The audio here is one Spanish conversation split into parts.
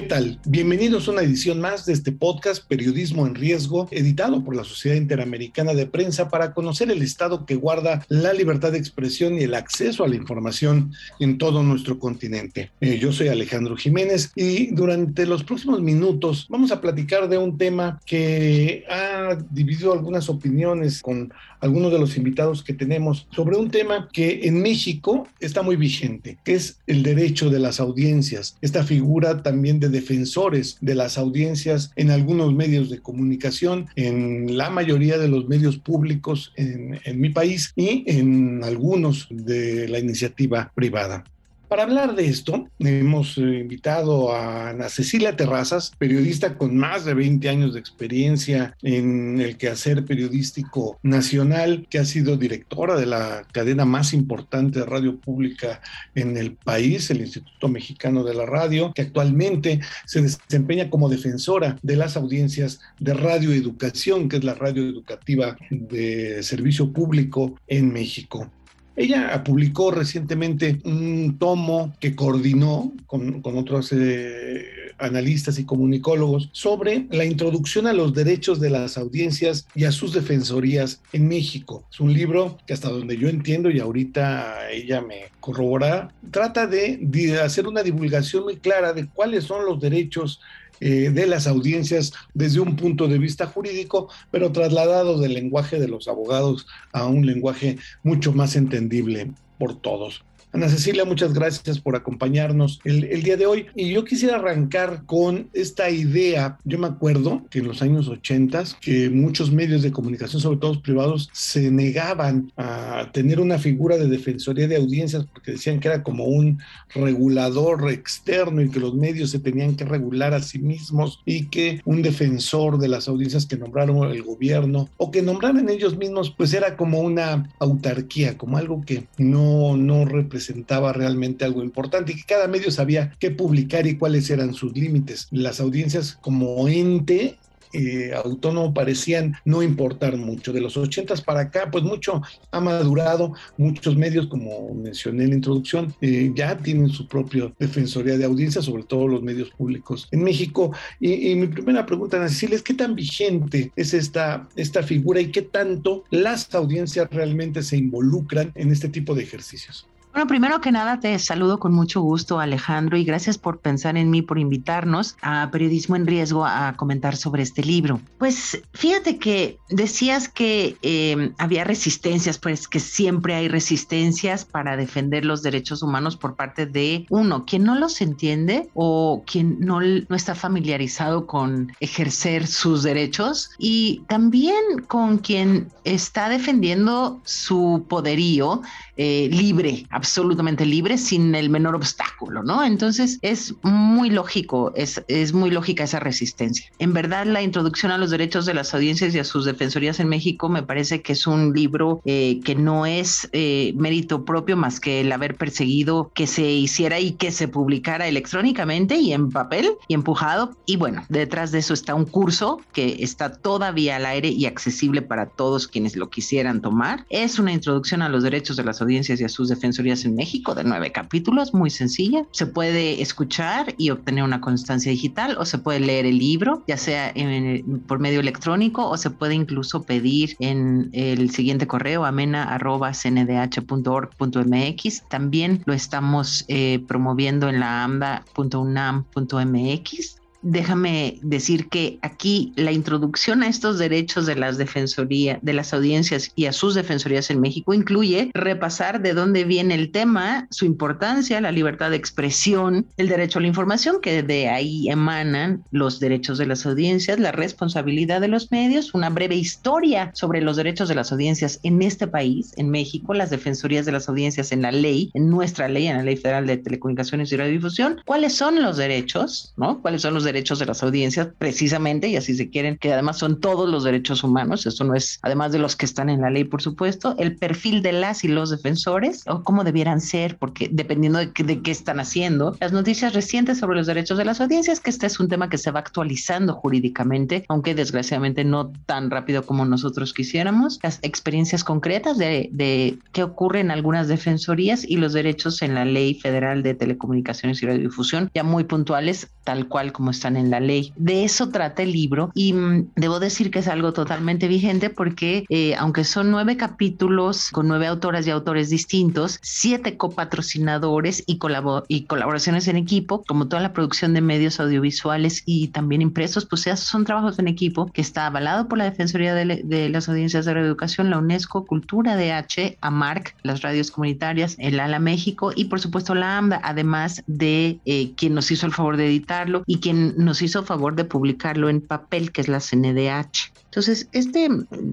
¿Qué tal? Bienvenidos a una edición más de este podcast Periodismo en Riesgo, editado por la Sociedad Interamericana de Prensa para conocer el estado que guarda la libertad de expresión y el acceso a la información en todo nuestro continente. Eh, yo soy Alejandro Jiménez y durante los próximos minutos vamos a platicar de un tema que ha dividido algunas opiniones con algunos de los invitados que tenemos sobre un tema que en México está muy vigente, que es el derecho de las audiencias. Esta figura también de defensores de las audiencias en algunos medios de comunicación, en la mayoría de los medios públicos en, mi país y en algunos de la iniciativa privada. Para hablar de esto, hemos eh, invitado a Ana Cecilia Terrazas, periodista con más de 20 años de experiencia en el quehacer periodístico nacional, que ha sido directora de la cadena más importante de radio pública en el país, el Instituto Mexicano de la Radio, que actualmente se desempeña como defensora de las audiencias de Radio Educación, que es la radio educativa de servicio público en México. Ella publicó recientemente un tomo que coordinó con, otros eh, analistas y comunicólogos sobre la introducción a los derechos de las audiencias y a sus defensorías en México. Es un libro que hasta donde yo entiendo y ahorita ella me corroborará, trata de hacer una divulgación muy clara de cuáles son los derechos eh, de las audiencias desde un punto de vista jurídico, pero trasladado del lenguaje de los abogados a un lenguaje mucho más entendible por todos. Ana Cecilia, muchas gracias por acompañarnos el, el, día de hoy. Y yo quisiera arrancar con esta idea. Yo me acuerdo que en los años 80 que muchos medios de comunicación, sobre todo privados, se negaban a tener una figura de defensoría de audiencias porque decían que era como un regulador externo y que los medios se tenían que regular a sí mismos y que un defensor de las audiencias que nombraron el gobierno o que nombraran ellos mismos, pues era como una autarquía, como algo que no, no representaba representaba realmente algo importante y que cada medio sabía qué publicar y cuáles eran sus límites. Las audiencias como ente eh, autónomo parecían no importar mucho. De los ochentas para acá, pues mucho ha madurado, muchos medios, como mencioné en la introducción, eh, ya tienen su propia defensoría de audiencia, sobre todo los medios públicos en México. Y, y mi primera pregunta, Nancy, es qué tan vigente es esta, esta figura y qué tanto las audiencias realmente se involucran en este tipo de ejercicios. Bueno, primero que nada te saludo con mucho gusto, Alejandro, y gracias por pensar en mí, por invitarnos a Periodismo en Riesgo a comentar sobre este libro. Pues fíjate que decías que eh, había resistencias, pues que siempre hay resistencias para defender los derechos humanos por parte de uno, quien no los entiende o quien no, no está familiarizado con ejercer sus derechos y también con quien está defendiendo su poderío eh, libre, absolutamente libre, sin el menor obstáculo, ¿no? Entonces es muy lógico, es, es muy lógica esa resistencia. En verdad, la introducción a los derechos de las audiencias y a sus defensorías en México me parece que es un libro eh, que no es eh, mérito propio más que el haber perseguido que se hiciera y que se publicara electrónicamente y en papel y empujado. Y bueno, detrás de eso está un curso que está todavía al aire y accesible para todos quienes lo quisieran tomar. Es una introducción a los derechos de las audiencias y a sus defensorías en México de nueve capítulos, muy sencilla. Se puede escuchar y obtener una constancia digital o se puede leer el libro, ya sea por medio electrónico o se puede incluso pedir en el siguiente correo amena.cndh.org.mx. También lo estamos eh, promoviendo en la amba.unam.mx déjame decir que aquí la introducción a estos derechos de las defensorías, de las audiencias y a sus defensorías en México incluye repasar de dónde viene el tema, su importancia, la libertad de expresión, el derecho a la información, que de ahí emanan los derechos de las audiencias, la responsabilidad de los medios, una breve historia sobre los derechos de las audiencias en este país, en México, las defensorías de las audiencias en la ley, en nuestra ley, en la Ley Federal de Telecomunicaciones y Radiodifusión, cuáles son los derechos, ¿no? ¿Cuáles son los derechos de las audiencias precisamente, y así se quieren, que además son todos los derechos humanos, esto no es, además de los que están en la ley, por supuesto, el perfil de las y los defensores, o cómo debieran ser, porque dependiendo de, de qué están haciendo, las noticias recientes sobre los derechos de las audiencias, que este es un tema que se va actualizando jurídicamente, aunque desgraciadamente no tan rápido como nosotros quisiéramos, las experiencias concretas de, de qué ocurre en algunas defensorías y los derechos en la ley federal de telecomunicaciones y radiodifusión, ya muy puntuales, tal cual como están en la ley. De eso trata el libro y mm, debo decir que es algo totalmente vigente porque eh, aunque son nueve capítulos con nueve autoras y autores distintos, siete copatrocinadores y, y colaboraciones en equipo, como toda la producción de medios audiovisuales y también impresos, pues son trabajos en equipo que está avalado por la Defensoría de, las Audiencias de Reeducación, la UNESCO, Cultura DH, AMARC, las radios comunitarias, el ALA México y por supuesto la AMDA, además de eh, quien nos hizo el favor de editarlo y quien nos hizo favor de publicarlo en papel, que es la CNDH. Entonces, este,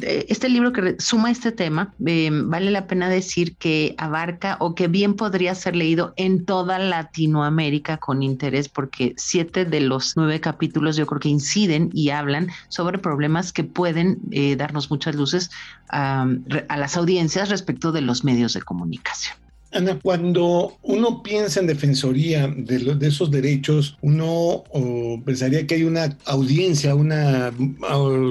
este libro que suma este tema, eh, vale la pena decir que abarca o que bien podría ser leído en toda Latinoamérica con interés, porque siete de los nueve capítulos yo creo que inciden y hablan sobre problemas que pueden eh, darnos muchas luces a las audiencias respecto de los medios de comunicación. Ana, cuando uno piensa en defensoría de, esos derechos, uno pensaría que hay una audiencia, una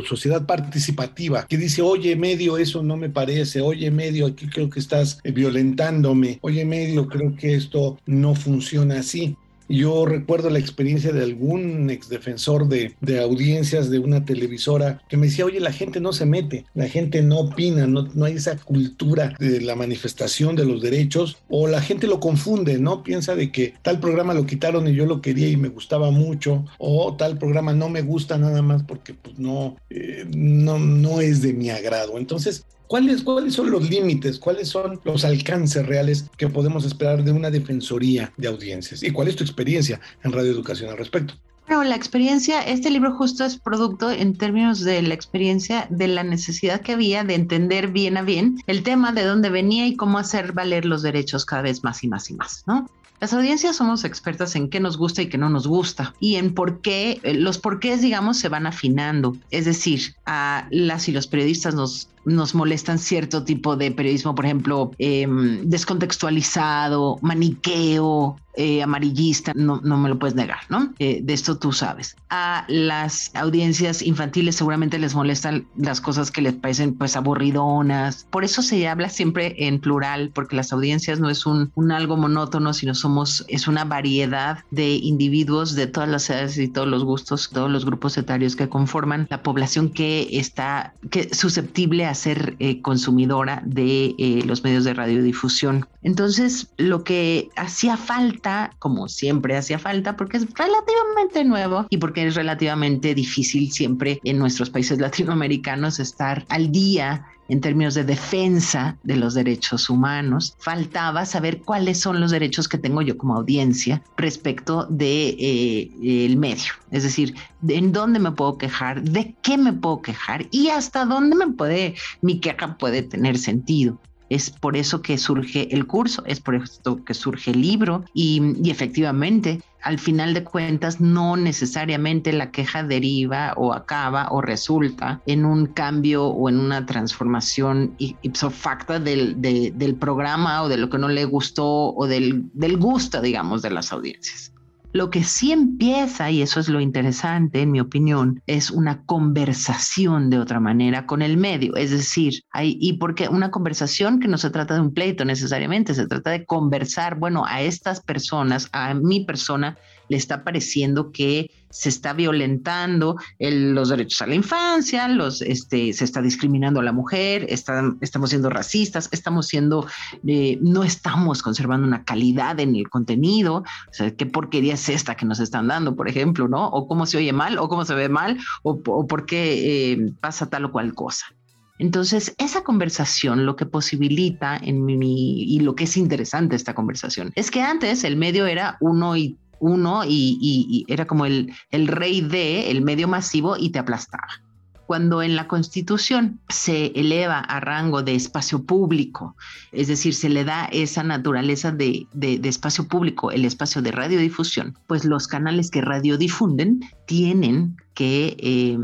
sociedad participativa que dice, oye, medio, eso no me parece, oye, medio, aquí creo que estás violentándome, oye, medio, creo que esto no funciona así. Yo recuerdo la experiencia de algún exdefensor de, de audiencias de una televisora que me decía, oye, la gente no se mete, la gente no opina, no, no hay esa cultura de la manifestación de los derechos, o la gente lo confunde, ¿no? Piensa de que tal programa lo quitaron y yo lo quería y me gustaba mucho, o tal programa no me gusta nada más porque pues no, eh, no, no es de mi agrado. Entonces, ¿Cuáles, ¿Cuáles son los límites? ¿Cuáles son los alcances reales que podemos esperar de una defensoría de audiencias? ¿Y cuál es tu experiencia en Radio Educación al respecto? Bueno, la experiencia, este libro justo es producto en términos de la experiencia de la necesidad que había de entender bien a bien el tema de dónde venía y cómo hacer valer los derechos cada vez más y más y más, ¿no? Las audiencias somos expertas en qué nos gusta y qué no nos gusta y en por qué, eh, los porqués, digamos, se van afinando. Es decir, a las y los periodistas nos nos molestan cierto tipo de periodismo, por ejemplo, em, descontextualizado, maniqueo, eh, amarillista, no, no me lo puedes negar, ¿no? Eh, de esto tú sabes. A las audiencias infantiles seguramente les molestan las cosas que les parecen pues aburridonas. Por eso se habla siempre en plural, porque las audiencias no es un, un algo monótono, sino somos, es una variedad de individuos de todas las edades y todos los gustos, todos los grupos etarios que conforman la población que está que susceptible a ser eh, consumidora de eh, los medios de radiodifusión. Entonces, lo que hacía falta, como siempre hacía falta, porque es relativamente nuevo y porque es relativamente difícil siempre en nuestros países latinoamericanos estar al día en términos de defensa de los derechos humanos, faltaba saber cuáles son los derechos que tengo yo como audiencia respecto de eh, medio, es decir, en dónde me puedo quejar, de qué me puedo quejar y hasta dónde me puede mi queja puede tener sentido. Es por eso que surge el curso, es por eso que surge el libro y, efectivamente, al final de cuentas, no necesariamente la queja deriva o acaba o resulta en un cambio o en una transformación ipso facto del, del programa o de lo que no le gustó o del, del gusto, digamos, de las audiencias. Lo que sí empieza, y eso es lo interesante en mi opinión, es una conversación de otra manera con el medio. Es decir, hay, y porque una conversación que no se trata de un pleito necesariamente, se trata de conversar, bueno, a estas personas, a mi persona, le está pareciendo que se está violentando los derechos a la infancia, los, este, se está discriminando a la mujer, estamos siendo racistas, estamos siendo, eh, no estamos conservando una calidad en el contenido, o sea, qué porquería es esta que nos están dando, por ejemplo, ¿no? O cómo se oye mal, o cómo se ve mal, o, por qué eh, pasa tal o cual cosa. Entonces, esa conversación lo que posibilita en mi, y lo que es interesante esta conversación es que antes el medio era uno y uno y, era como el, rey de el medio masivo y te aplastaba. Cuando en la Constitución se eleva a rango de espacio público, es decir, se le da esa naturaleza de, de, espacio público, el espacio de radiodifusión, pues los canales que radiodifunden tienen que eh,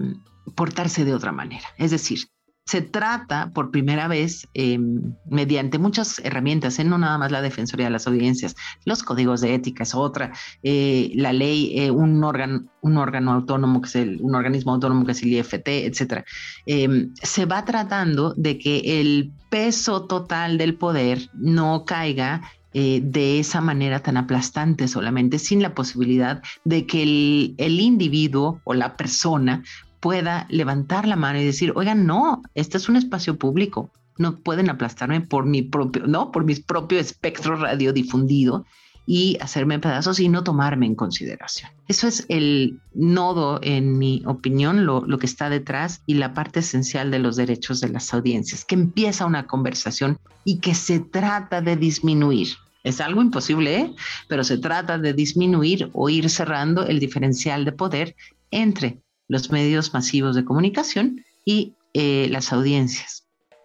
portarse de otra manera. Es decir, se trata por primera vez em, mediante muchas herramientas, ¿eh? no nada más la Defensoría de las Audiencias, los códigos de ética es otra, eh, la ley, eh, un, órgano, un órgano autónomo que es el, un organismo autónomo que es el IFT, etcétera. Em, se va tratando de que el peso total del poder no caiga de esa manera tan aplastante solamente, sin la posibilidad de que el, el, individuo o la persona pueda levantar la mano y decir, oigan, no, este es un espacio público, no pueden aplastarme por mi propio, no, por mi propio espectro radiodifundido y hacerme pedazos y no tomarme en consideración. Eso es el nodo, en mi opinión, lo, lo, que está detrás y la parte esencial de los derechos de las audiencias, que empieza una conversación y que se trata de disminuir. Es algo imposible, ¿eh? pero se trata de disminuir o ir cerrando el diferencial de poder entre los medios masivos de comunicación y eh, las audiencias.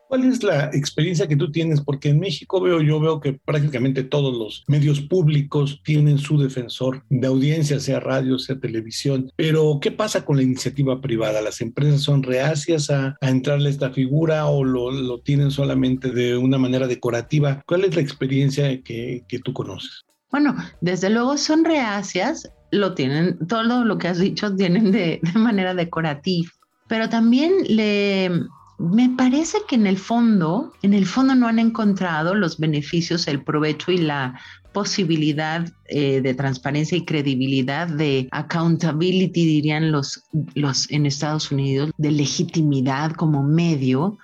¿Cuál es la experiencia que tú tienes? Porque en México veo, yo veo que prácticamente todos los medios públicos tienen su defensor de audiencia, sea radio, sea televisión. Pero, ¿qué pasa con la iniciativa privada? ¿Las empresas son reacias a, entrarle a esta figura o lo, tienen solamente de una manera decorativa? ¿Cuál es la experiencia que tú conoces? Bueno, desde luego son reacias, lo tienen, todo lo que has dicho tienen de, manera decorativa, pero también le, me parece que en el fondo, en el fondo no han encontrado los beneficios, el provecho y la posibilidad eh, de transparencia y credibilidad, de accountability, dirían los, los en Estados Unidos, de legitimidad como medio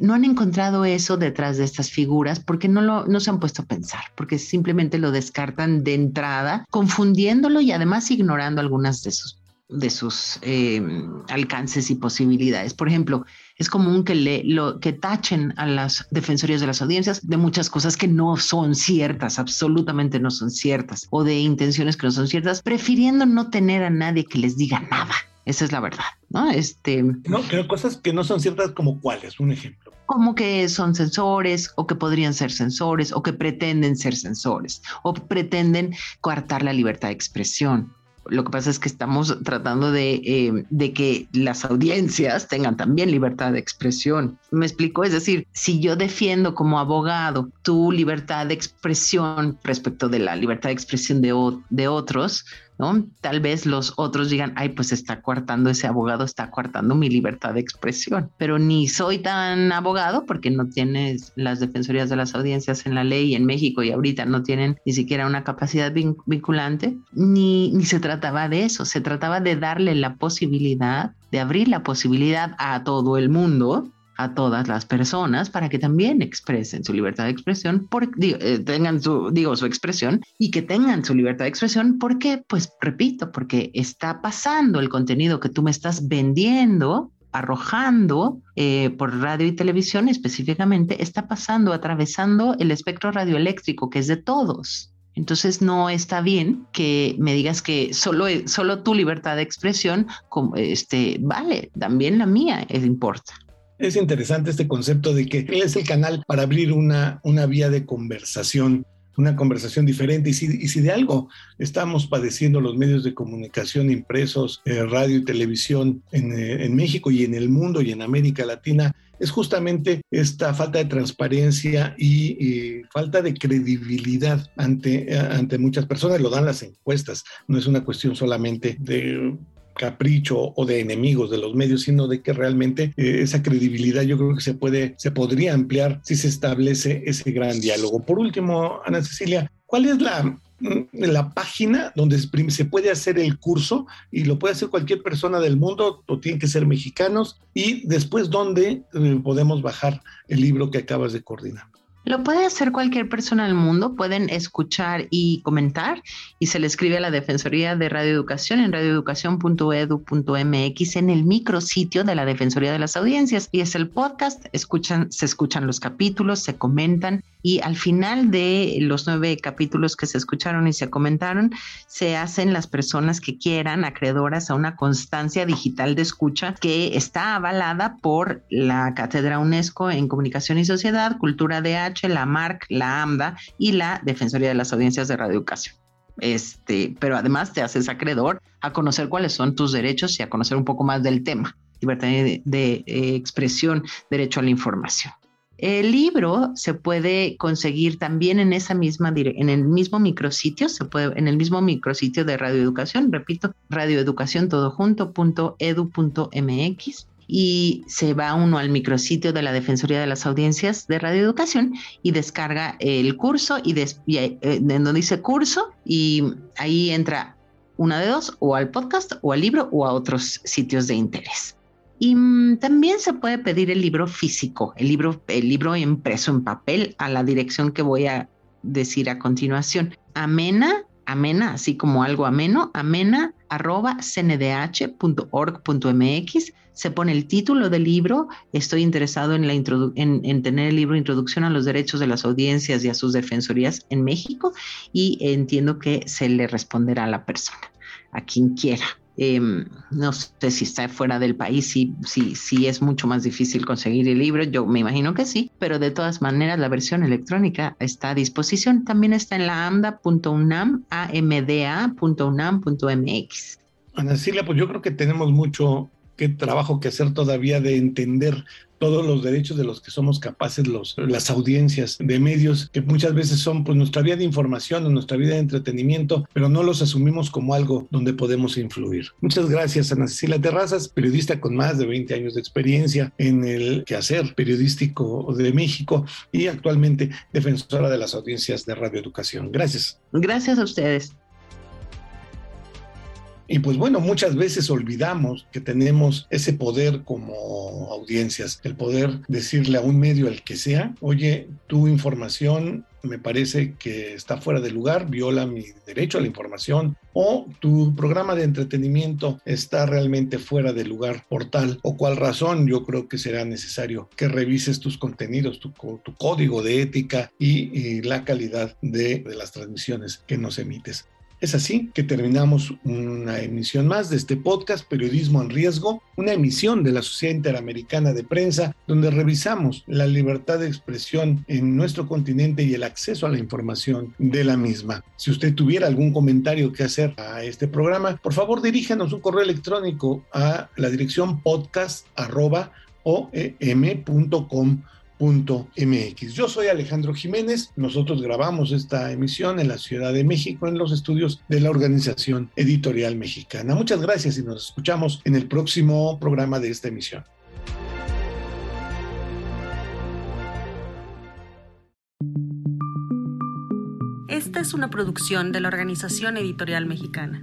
no han encontrado eso detrás de estas figuras porque no, lo, no se han puesto a pensar, porque simplemente lo descartan de entrada, confundiéndolo y además ignorando algunas de sus, de sus em, alcances y posibilidades. Por ejemplo, es común que, le, que tachen a las defensorías de las audiencias de muchas cosas que no son ciertas, absolutamente no son ciertas, o de intenciones que no son ciertas, prefiriendo no tener a nadie que les diga nada. Esa es la verdad, ¿no? Este. No, que cosas que no son ciertas como cuáles, un ejemplo. Como que son sensores o que podrían ser sensores o que pretenden ser sensores o pretenden coartar la libertad de expresión. Lo que pasa es que estamos tratando de, eh, de, que las audiencias tengan también libertad de expresión. ¿Me explico? Es decir, si yo defiendo como abogado tu libertad de expresión respecto de la libertad de expresión de, de otros, ¿no? Tal vez los otros digan, ay, pues está coartando ese abogado, está coartando mi libertad de expresión, pero ni soy tan abogado porque no tienes las defensorías de las audiencias en la ley en México y ahorita no tienen ni siquiera una capacidad vinculante, ni, ni se trataba de eso, se trataba de darle la posibilidad, de abrir la posibilidad a todo el mundo a todas las personas para que también expresen su libertad de expresión, por, eh, tengan su, digo, su expresión y que tengan su libertad de expresión. ¿Por qué? Pues repito, porque está pasando el contenido que tú me estás vendiendo arrojando eh, por radio y televisión específicamente, está pasando, atravesando el espectro radioeléctrico que es de todos. Entonces no está bien que me digas que solo, solo tu libertad de expresión este, vale, también la mía importa. Es interesante este concepto de que es el canal para abrir una, una vía de conversación, una conversación diferente. Y si, y si de algo estamos padeciendo los medios de comunicación impresos, eh, radio y televisión en, eh, en México y en el mundo y en América Latina, es justamente esta falta de transparencia y, falta de credibilidad ante, ante muchas personas. Lo dan las encuestas, no es una cuestión solamente de capricho o de enemigos de los medios, sino de que realmente eh, esa credibilidad yo creo que se puede, se podría ampliar si se establece ese gran diálogo. Por último, Ana Cecilia, ¿cuál es la, mm, la página donde se puede hacer el curso y lo puede hacer cualquier persona del mundo, o tienen que ser mexicanos, y después dónde eh, podemos bajar el libro que acabas de coordinar. Lo puede hacer cualquier persona del mundo, pueden escuchar y comentar y se le escribe a la Defensoría de Radioeducación en radioeducación.edu.mx en el micrositio de la Defensoría de las Audiencias y es el podcast, escuchan, se escuchan los capítulos, se comentan y al final de los nueve capítulos que se escucharon y se comentaron, se hacen las personas que quieran acreedoras a una constancia digital de escucha que está avalada por la Cátedra UNESCO en Comunicación y Sociedad, Cultura DH, la MARC, la AMDA y la Defensoría de las Audiencias de Radioeducación. Este, pero además te haces acreedor a conocer cuáles son tus derechos y a conocer un poco más del tema libertad de, eh, expresión, derecho a la información. El libro se puede conseguir también en esa misma en el mismo micrositio, se puede en el mismo micrositio de radioeducación, repito, radioeducación todo y se va uno al micrositio de la Defensoría de las Audiencias de Radioeducación y descarga el curso y, eh, en donde dice curso y ahí entra una de dos o al podcast o al libro o a otros sitios de interés. Y mm, también se puede pedir el libro físico, el libro, el libro impreso en papel a la dirección que voy a decir a continuación. Amena, amena, así como algo ameno, amena arroba cndh.org.mx. Se pone el título del libro. Estoy interesado en, la en, en, tener el libro Introducción a los Derechos de las Audiencias y a sus Defensorías en México y entiendo que se le responderá a la persona, a quien quiera. Em, no sé si está fuera del país, si, si, si es mucho más difícil conseguir el libro, yo me imagino que sí, pero de todas maneras la versión electrónica está a disposición. También está en la amda.unam, amda.unam.mx. Ana Silvia, pues yo creo que tenemos mucho qué trabajo que hacer todavía de entender todos los derechos de los que somos capaces los, las audiencias de medios, que muchas veces son pues, nuestra vía de información nuestra vida de entretenimiento, pero no los asumimos como algo donde podemos influir. Muchas gracias, Ana Cecilia Terrazas, periodista con más de 20 años de experiencia en el quehacer periodístico de México y actualmente defensora de las audiencias de radioeducación. Gracias. Gracias a ustedes. Y pues bueno, muchas veces olvidamos que tenemos ese poder como audiencias, el poder decirle a un medio, al que sea, oye, tu información me parece que está fuera de lugar, viola mi derecho a la información, o tu programa de entretenimiento está realmente fuera de lugar por tal o cual razón, yo creo que será necesario que revises tus contenidos, tu, código de ética y, la calidad de las transmisiones que nos emites. Es así que terminamos una emisión más de este podcast Periodismo en Riesgo, una emisión de la Sociedad Interamericana de Prensa, donde revisamos la libertad de expresión en nuestro continente y el acceso a la información de la misma. Si usted tuviera algún comentario que hacer a este programa, por favor diríjanos un correo electrónico a la dirección podcast.oem.com MX. Yo soy Alejandro Jiménez, nosotros grabamos esta emisión en la Ciudad de México en los estudios de la Organización Editorial Mexicana. Muchas gracias y nos escuchamos en el próximo programa de esta emisión. Esta es una producción de la Organización Editorial Mexicana.